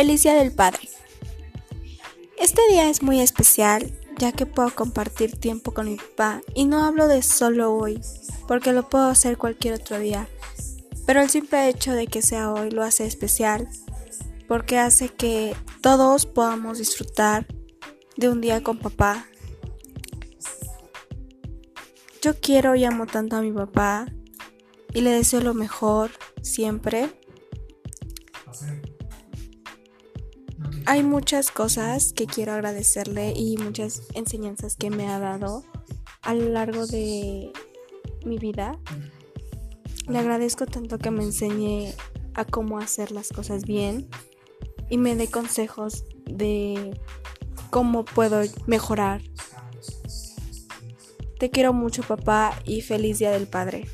Feliz Día del Padre. Este día es muy especial ya que puedo compartir tiempo con mi papá y no hablo de solo hoy, porque lo puedo hacer cualquier otro día, pero el simple hecho de que sea hoy lo hace especial, porque hace que todos podamos disfrutar de un día con papá. Yo quiero y amo tanto a mi papá y le deseo lo mejor siempre. Hay muchas cosas que quiero agradecerle y muchas enseñanzas que me ha dado a lo largo de mi vida. Le agradezco tanto que me enseñe a cómo hacer las cosas bien y me dé consejos de cómo puedo mejorar. Te quiero mucho papá y feliz Día del Padre.